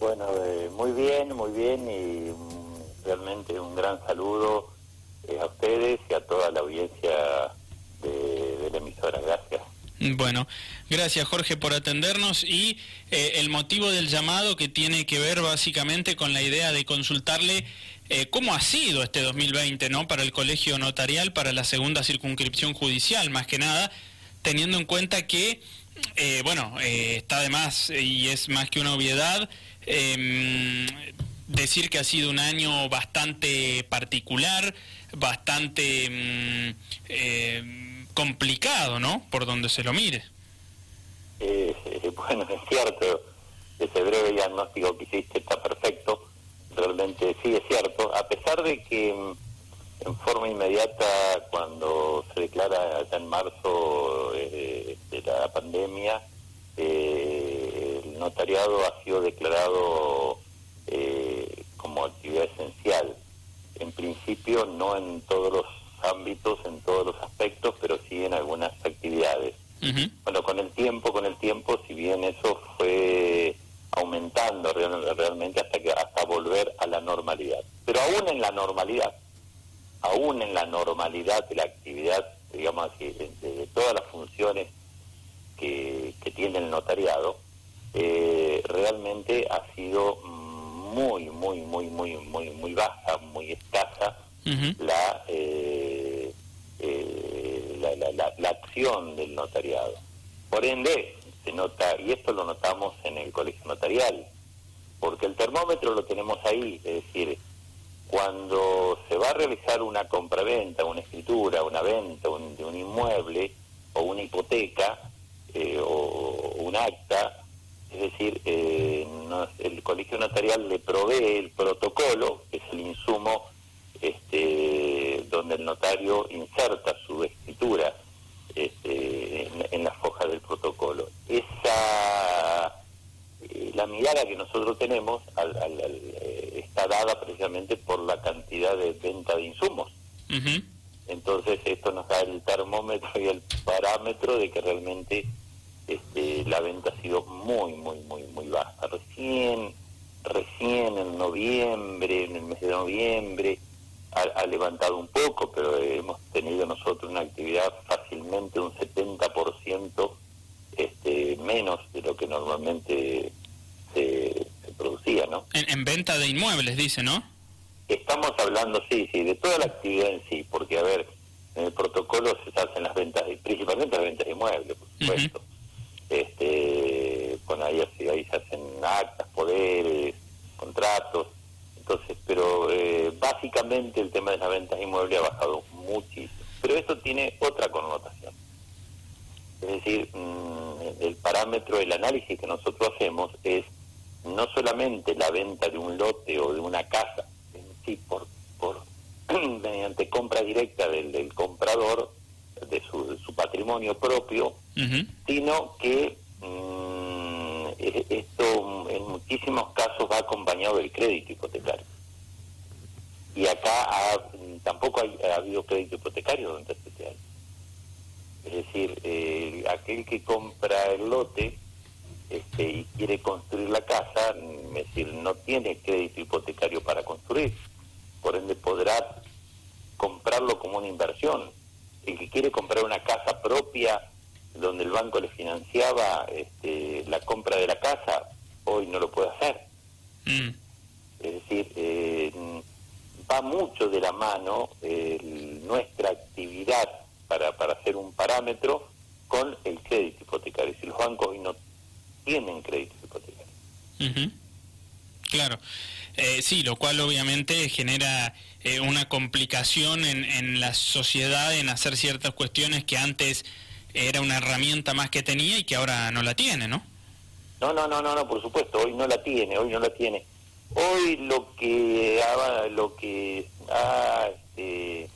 Bueno, eh, muy bien, muy bien y realmente un gran saludo eh, a ustedes y a toda la audiencia de, de la emisora. Gracias. Bueno, gracias Jorge por atendernos y eh, el motivo del llamado que tiene que ver básicamente con la idea de consultarle eh, cómo ha sido este 2020 ¿no? para el colegio notarial, para la segunda circunscripción judicial, más que nada, teniendo en cuenta que, eh, bueno, está además y es más que una obviedad, decir que ha sido un año bastante particular, bastante mm, eh, complicado, ¿no? Por donde se lo mire. Eh, eh, bueno, es cierto, ese breve diagnóstico que hiciste está perfecto, realmente sí es cierto, a pesar de que en forma inmediata cuando se declara allá en marzo de la pandemia, el notariado ha sido declarado como actividad esencial. En principio no en todos los ámbitos, en todos los aspectos, pero sí en algunas actividades. Bueno, con el tiempo, con el tiempo, si bien eso fue aumentando realmente hasta que hasta volver a la normalidad. Pero aún en la normalidad, aún en la normalidad de la actividad, digamos así, de, todas las funciones que, tiene el notariado, eh, realmente ha sido muy, muy, muy, muy, muy, muy baja, muy escasa la, eh, eh, la, la, acción del notariado. Por ende, se nota, y esto lo notamos en el colegio notarial, porque el termómetro lo tenemos ahí, es decir, cuando se va a realizar una compraventa, una escritura, una venta de un inmueble o una hipoteca eh, o un acta, es decir, eh, el colegio notarial le provee el protocolo, que es el insumo este, donde el notario inserta su escritura este, en, la foja del protocolo. Esa, eh, la mirada que nosotros tenemos eh, está dada precisamente por la cantidad de venta de insumos. Entonces esto nos da el termómetro y el parámetro de que realmente este, la venta ha sido muy, muy, muy, muy baja. Recién, recién en noviembre, en el mes de noviembre, ha, levantado un poco, pero hemos tenido nosotros una actividad fácilmente un 70% este, menos de lo que normalmente se, producía, ¿no? En, venta de inmuebles, dice, ¿no? Estamos hablando, sí, sí, de toda la actividad en sí, porque, a ver, en el protocolo se hacen las ventas, principalmente las ventas de inmuebles, por supuesto este, bueno, ahí, ahí se hacen actas, poderes, contratos, entonces, pero eh, básicamente el tema de las ventas inmuebles ha bajado muchísimo. Pero esto tiene otra connotación. Es decir, mm, el parámetro, el análisis que nosotros hacemos es no solamente la venta de un lote o de una casa en sí por, por mediante compra directa del, del comprador, de su, su patrimonio propio, sino que mm, e, esto en muchísimos casos va acompañado del crédito hipotecario. Y acá tampoco ha habido crédito hipotecario durante este año. Es decir, aquel que compra el lote este, y quiere construir la casa, es decir, no tiene crédito hipotecario para construir. Por ende podrá comprarlo como una inversión el que quiere comprar una casa propia donde el banco le financiaba este, la compra de la casa, hoy no lo puede hacer. Mm. Es decir, eh, va mucho de la mano nuestra actividad para, para hacer un parámetro con el crédito hipotecario. Si los bancos hoy no tienen crédito hipotecario. Claro. Eh, sí, lo cual obviamente genera eh, una complicación en, en, la sociedad en hacer ciertas cuestiones que antes era una herramienta más que tenía y que ahora no la tiene, ¿no? No, no, no, no, no por supuesto, hoy no la tiene, hoy no la tiene. Hoy lo que ha, lo que ha este,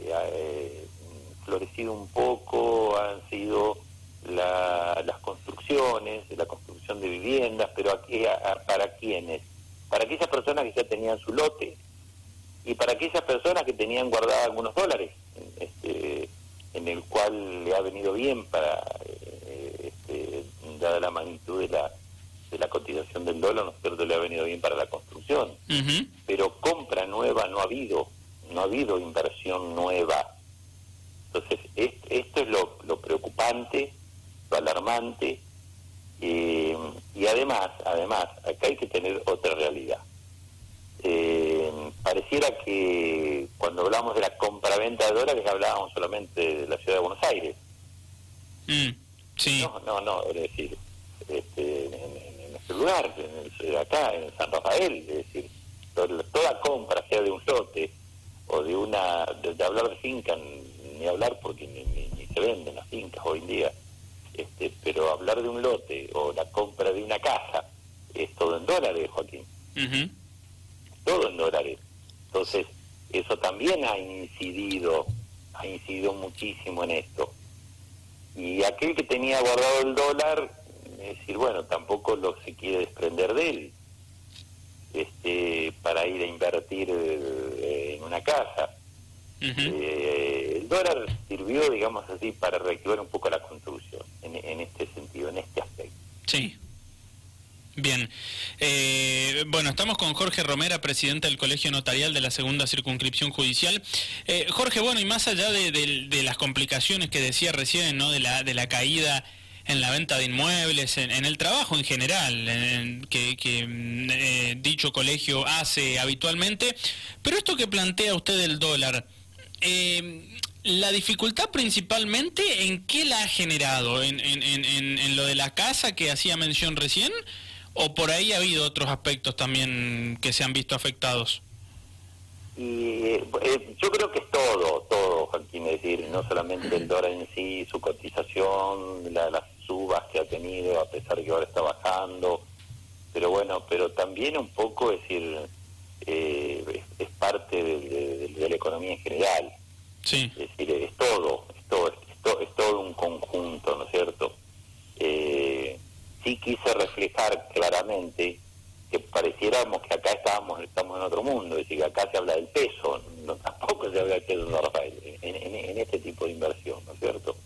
eh, florecido un poco han sido las construcciones, la construcción de viviendas, pero aquí, ¿para quiénes? para aquellas personas que ya tenían su lote y para aquellas personas que tenían guardadas algunos dólares, este, en el cual le ha venido bien para, eh, este, dada la magnitud de la, de la cotización del dólar, ¿no es cierto?, le ha venido bien para la construcción. Pero compra nueva no ha habido, no ha habido inversión nueva. Entonces, esto es lo, preocupante, lo alarmante, eh, y además, además, acá hay que tener otra realidad. Eh, pareciera que cuando hablamos de la compra-venta de dólares hablábamos solamente de la ciudad de Buenos Aires. Mm, sí. No, no, no, es decir, este lugar, en acá, en San Rafael, es decir, toda compra, sea de un lote o de una, de, hablar de finca, ni hablar porque ni, ni, se venden las fincas hoy en día, este, pero hablar de un lote o la compra de una casa es todo en dólares, Joaquín todo en dólares. Entonces, eso también ha incidido, ha incidido muchísimo en esto. Y aquel que tenía guardado el dólar, es decir, bueno, tampoco lo se quiere desprender de él este, para ir a invertir eh, en una casa. Eh, el dólar sirvió, digamos así, para reactivar un poco la construcción, en, en este sentido, en este aspecto. Sí. Bien. Eh, bueno, estamos con Jorge Romera, presidente del Colegio Notarial de la Segunda Circunscripción Judicial. Eh, Jorge, bueno, y más allá de, las complicaciones que decía recién, ¿no? De la, de la caída en la venta de inmuebles, en, el trabajo en general, que, mm, eh, dicho colegio hace habitualmente, pero esto que plantea usted del dólar, la dificultad principalmente, ¿en qué la ha generado? ¿En, en lo de la casa que hacía mención recién? ¿O por ahí ha habido otros aspectos también que se han visto afectados? Y eh, yo creo que es todo, todo, Joaquín, es decir, no solamente el dólar en sí, su cotización, las subas que ha tenido, a pesar de que ahora está bajando, pero bueno, pero también un poco, es decir, eh, es, parte de, la economía en general. Sí. Es decir, es todo, es todo, es, todo, es todo un conjunto, ¿no es cierto? Eh, sí quise reflejar claramente que pareciéramos que acá estábamos estamos en otro mundo, es decir, que acá se habla del peso, no, tampoco se habla del peso, en, este tipo de inversión, ¿no es cierto?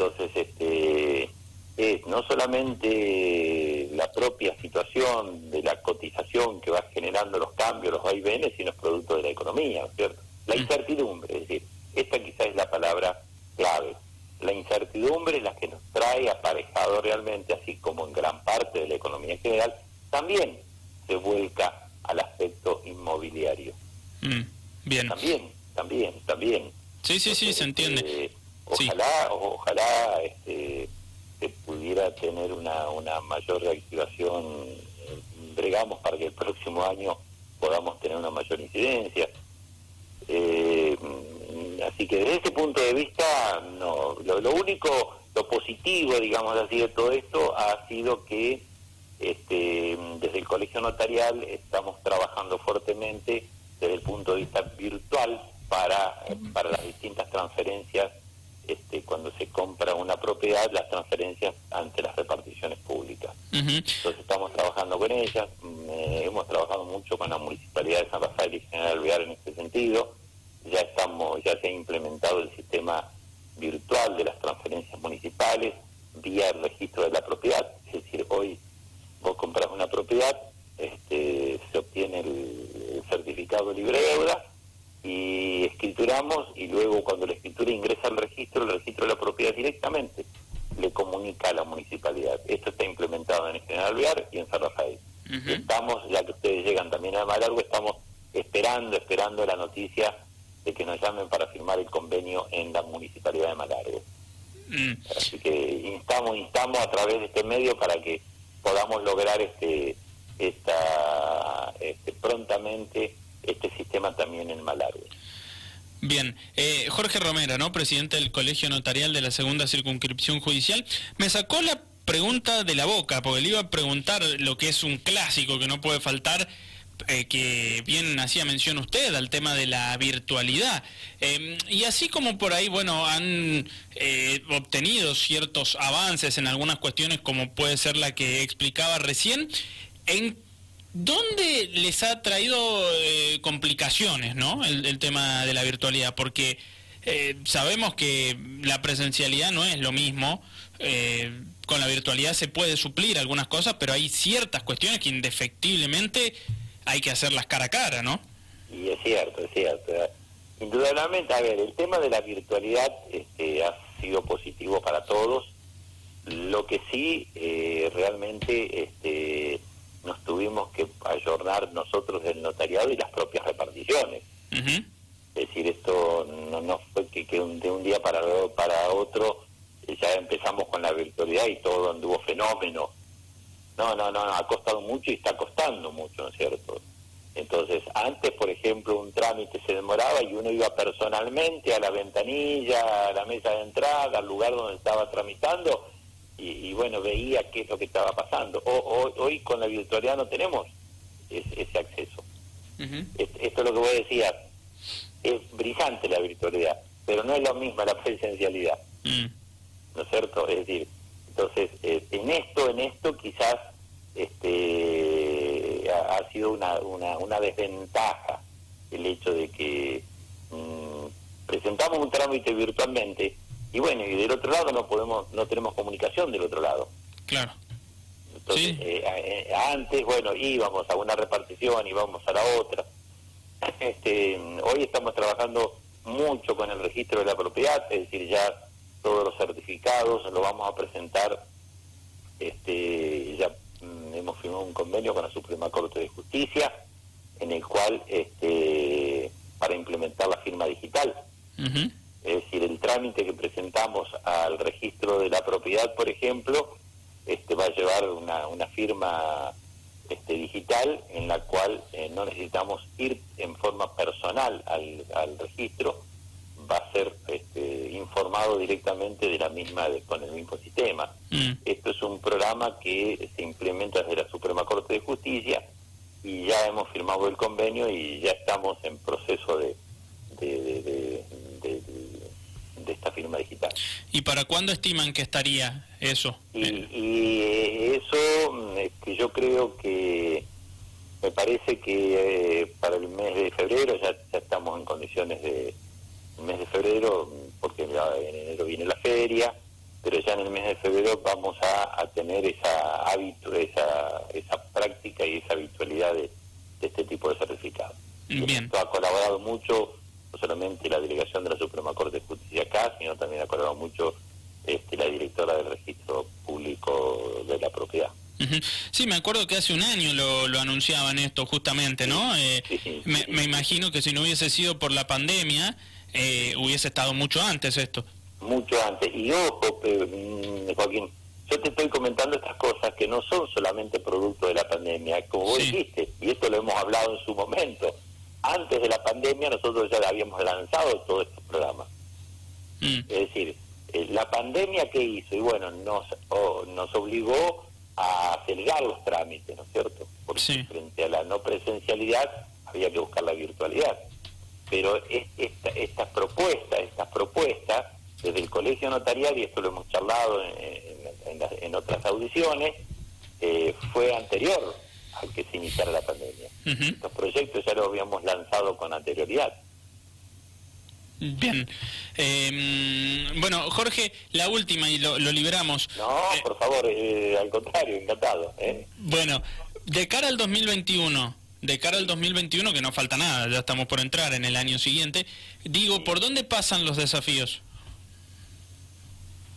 Entonces, este es no solamente la propia situación de la cotización que va generando los cambios, los vaivenes, sino es producto de la economía, ¿no es cierto? La incertidumbre, es decir, esta quizás es la palabra clave la incertidumbre es la que nos trae aparejado realmente, así como en gran parte de la economía general, también se vuelca al aspecto inmobiliario. Mm, bien. También, también, también. Sí, sí, sí, se entiende. Este, ojalá, ojalá este, se pudiera tener una, una mayor reactivación, bregamos para que el próximo año podamos tener una mayor incidencia. Eh, así que desde ese punto de vista, no. Lo, único, lo positivo, digamos así, de todo esto ha sido que este, desde el Colegio Notarial estamos trabajando fuertemente desde el punto de vista virtual para, para las distintas transferencias, este, cuando se compra una propiedad, las transferencias ante las reparticiones públicas. Entonces estamos trabajando con ellas, eh, hemos trabajado mucho con la Municipalidad de San Rafael y General Alvear en este sentido, ya estamos, ya se ha implementado el sistema virtual de las transferencias municipales vía el registro de la propiedad, es decir, hoy vos compras una propiedad, este, se obtiene el, certificado libre de deuda y escrituramos y luego cuando la escritura ingresa al registro, el registro de la propiedad directamente le comunica a la municipalidad. Esto está implementado en el General Viar y en San Rafael. Estamos, ya que ustedes llegan también a Malargo, estamos esperando, esperando la noticia de que nos llamen para firmar el convenio en la municipalidad de Malargue. Mm. Así que instamos, instamos a través de este medio para que podamos lograr este, esta, este, prontamente este sistema también en Malargue. Bien, eh, Jorge Romero, ¿no? presidente del Colegio Notarial de la Segunda Circunscripción Judicial, me sacó la pregunta de la boca, porque le iba a preguntar lo que es un clásico que no puede faltar, eh, que bien hacía mención usted al tema de la virtualidad. Em, y así como por ahí, bueno, han eh, obtenido ciertos avances en algunas cuestiones, como puede ser la que explicaba recién, ¿en dónde les ha traído eh, complicaciones, ¿no? El, tema de la virtualidad, porque sabemos que la presencialidad no es lo mismo con la virtualidad se puede suplir algunas cosas, pero hay ciertas cuestiones que indefectiblemente hay que hacerlas cara a cara, ¿no? Y es cierto, es cierto. Indudablemente, a ver, el tema de la virtualidad este, ha sido positivo para todos. Lo que sí, eh, realmente este, nos tuvimos que ayornar nosotros del notariado y las propias reparticiones. Es decir, esto no, no fue que, de un día para, para otro eh, ya empezamos con la virtualidad y todo anduvo fenómeno. No, no, no, ha costado mucho y está costando mucho, ¿no es cierto? Entonces, antes, por ejemplo, un trámite se demoraba y uno iba personalmente a la ventanilla, a la mesa de entrada, al lugar donde estaba tramitando y, bueno, veía qué es lo que estaba pasando. O, hoy con la virtualidad no tenemos ese acceso. Esto es lo que vos decías, es brillante la virtualidad, pero no es lo mismo la presencialidad. Mm. ¿No es cierto? Es decir, entonces, eh, en esto, en esto quizás este ha, sido una, una, una, desventaja el hecho de que mm, presentamos un trámite virtualmente y bueno, y del otro lado no podemos no tenemos comunicación del otro lado. Claro. Entonces, eh, eh, antes, bueno, íbamos a una repartición, íbamos a la otra. Este, hoy estamos trabajando mucho con el registro de la propiedad, es decir, ya todos los certificados lo vamos a presentar, este, ya mm, hemos firmado un convenio con la Suprema Corte de Justicia, en el cual, este, para implementar la firma digital. El trámite que presentamos al registro de la propiedad, por ejemplo, este, va a llevar una, una firma este, digital en la cual eh, no necesitamos ir en forma personal al, al registro, va a ser este, informado directamente de la misma con el mismo sistema. Mm. Esto es un programa que se implementa desde la Suprema Corte de Justicia y ya hemos firmado el convenio y ya estamos en proceso de, de esta firma digital. ¿Y para cuándo estiman que estaría eso? Y, eh, eso es que yo creo que me parece que eh, para el mes de febrero ya, estamos en condiciones de el mes de febrero porque en enero viene la feria pero ya en el mes de febrero vamos a, tener esa hábito esa esa práctica y esa habitualidad de, este tipo de certificados Bien. esto ha colaborado mucho no solamente la delegación de la Suprema Corte de Justicia acá, sino también ha colaborado mucho este, la directora del registro público de la propiedad. Sí, me acuerdo que hace un año lo, anunciaban esto justamente, ¿no? Eh, me, imagino que si no hubiese sido por la pandemia, eh, hubiese estado mucho antes esto. Mucho antes. Y ojo, mm, Joaquín, yo te estoy comentando estas cosas que no son solamente producto de la pandemia, como vos dijiste, y esto lo hemos hablado en su momento antes de la pandemia nosotros ya habíamos lanzado todo este programa. Mm. Es decir, eh, la pandemia que hizo, y bueno, nos, nos obligó a acelerar los trámites, ¿no es cierto? Porque frente a la no presencialidad había que buscar la virtualidad. Pero esta, estas propuestas, estas propuestas, desde el colegio notarial, y esto lo hemos charlado en, otras audiciones, eh, fue anterior al que se iniciara la pandemia. Los proyectos ya los habíamos lanzado con anterioridad. Bien. Em, bueno, Jorge, la última y lo, liberamos. No, eh, por favor, eh, al contrario, encantado. ¿eh? Bueno, de cara al 2021, de cara al 2021, que no falta nada, ya estamos por entrar en el año siguiente, digo, ¿por dónde pasan los desafíos?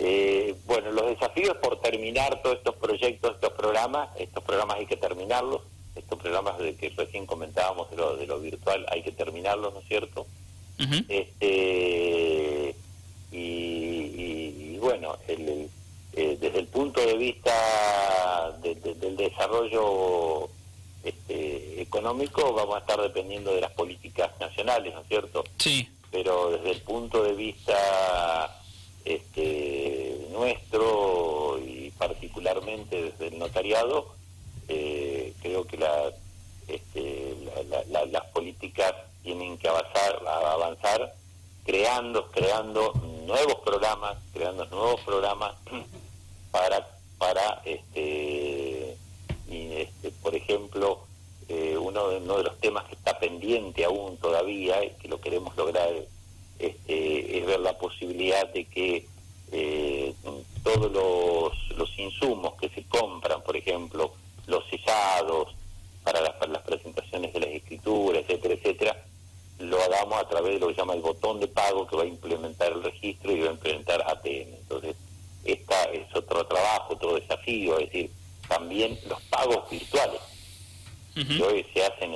Eh, bueno, los desafíos por terminar todos estos proyectos, estos programas, estos programas hay que terminarlos, estos programas de que recién comentábamos de lo, de lo virtual hay que terminarlos, ¿no es cierto? Este, y, bueno, el, eh, desde el punto de vista del desarrollo este, económico vamos a estar dependiendo de las políticas nacionales, ¿no es cierto? Sí. Pero desde el punto de vista este, nuestro y particularmente desde el notariado, eh, creo que este, las políticas tienen que avanzar, avanzar creando, creando nuevos programas, creando nuevos programas para, para este, este por ejemplo, eh, uno, de, uno de los temas que está pendiente aún todavía y que lo queremos lograr este, es ver la posibilidad de que eh, todos los los insumos que se compran, por ejemplo, los sellados para las, para las presentaciones de las escrituras, etcétera, etcétera, lo hagamos a través de lo que se llama el botón de pago que va a implementar el registro y va a implementar ATM. Entonces, esta es otro trabajo, otro desafío, es decir, también los pagos virtuales, que hoy se hacen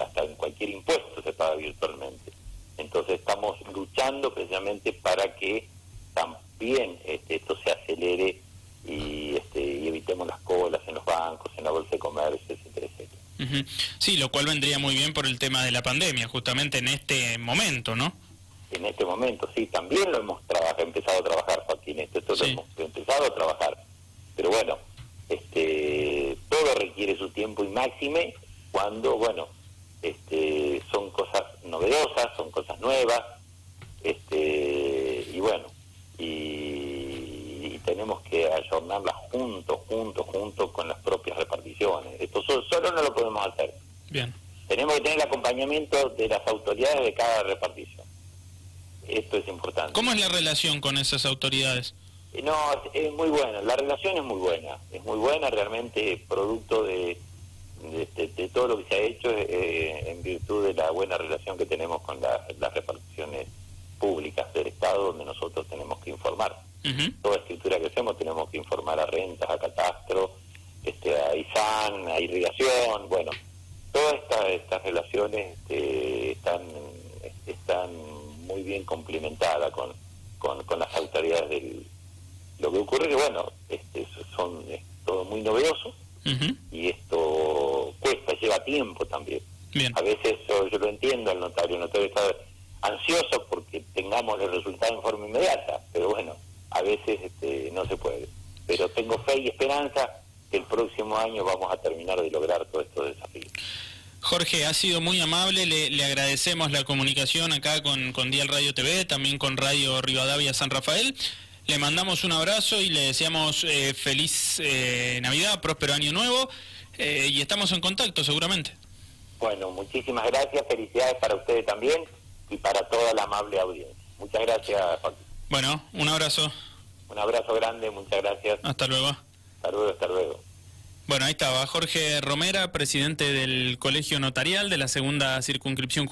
hasta en cualquier impuesto se paga virtualmente. Entonces estamos luchando precisamente para que también este, esto se acelere y, este, y evitemos las colas en los bancos, en la bolsa de comercio, etcétera, Sí, lo cual vendría muy bien por el tema de la pandemia, justamente en este momento, ¿no? En este momento, sí, también lo hemos empezado a trabajar, Joaquín, esto, esto lo hemos empezado a trabajar. Pero bueno, este, todo requiere su tiempo y máxime cuando, bueno, este, son cosas novedosas, son cosas nuevas, este, y bueno, y, tenemos que ayornarlas juntos, juntos, juntos con las propias reparticiones. Esto solo, no lo podemos hacer. Bien. Tenemos que tener el acompañamiento de las autoridades de cada repartición. Esto es importante. ¿Cómo es la relación con esas autoridades? No, es, muy buena, la relación es muy buena, es muy buena, realmente producto de, de, todo lo que se ha hecho eh, en virtud de la buena relación que tenemos con las reparticiones públicas del Estado donde nosotros tenemos que informar. Toda escritura que hacemos tenemos que informar a rentas, a catastro, este, a ISAN, a irrigación, bueno, todas estas, estas relaciones este, están, están muy bien complementadas con, con las autoridades del, lo que ocurre que, bueno, este, son es todo muy novedoso y esto cuesta, lleva tiempo también. A veces yo, lo entiendo al notario, el notario está ansioso porque tengamos el resultado en forma inmediata, pero bueno, a veces este, no se puede. Pero tengo fe y esperanza que el próximo año vamos a terminar de lograr todos estos desafíos. Jorge, ha sido muy amable, le, agradecemos la comunicación acá con, con Dial Radio TV, también con Radio Rivadavia San Rafael. Le mandamos un abrazo y le deseamos eh, feliz eh, Navidad, próspero año nuevo eh, y estamos en contacto seguramente. Bueno, muchísimas gracias, felicidades para ustedes también y para toda la amable audiencia. Muchas gracias, Bueno, un abrazo. Un abrazo grande, muchas gracias. Hasta luego. Hasta luego, hasta luego. Bueno, ahí estaba Jorge Romera, presidente del Colegio Notarial de la segunda circunscripción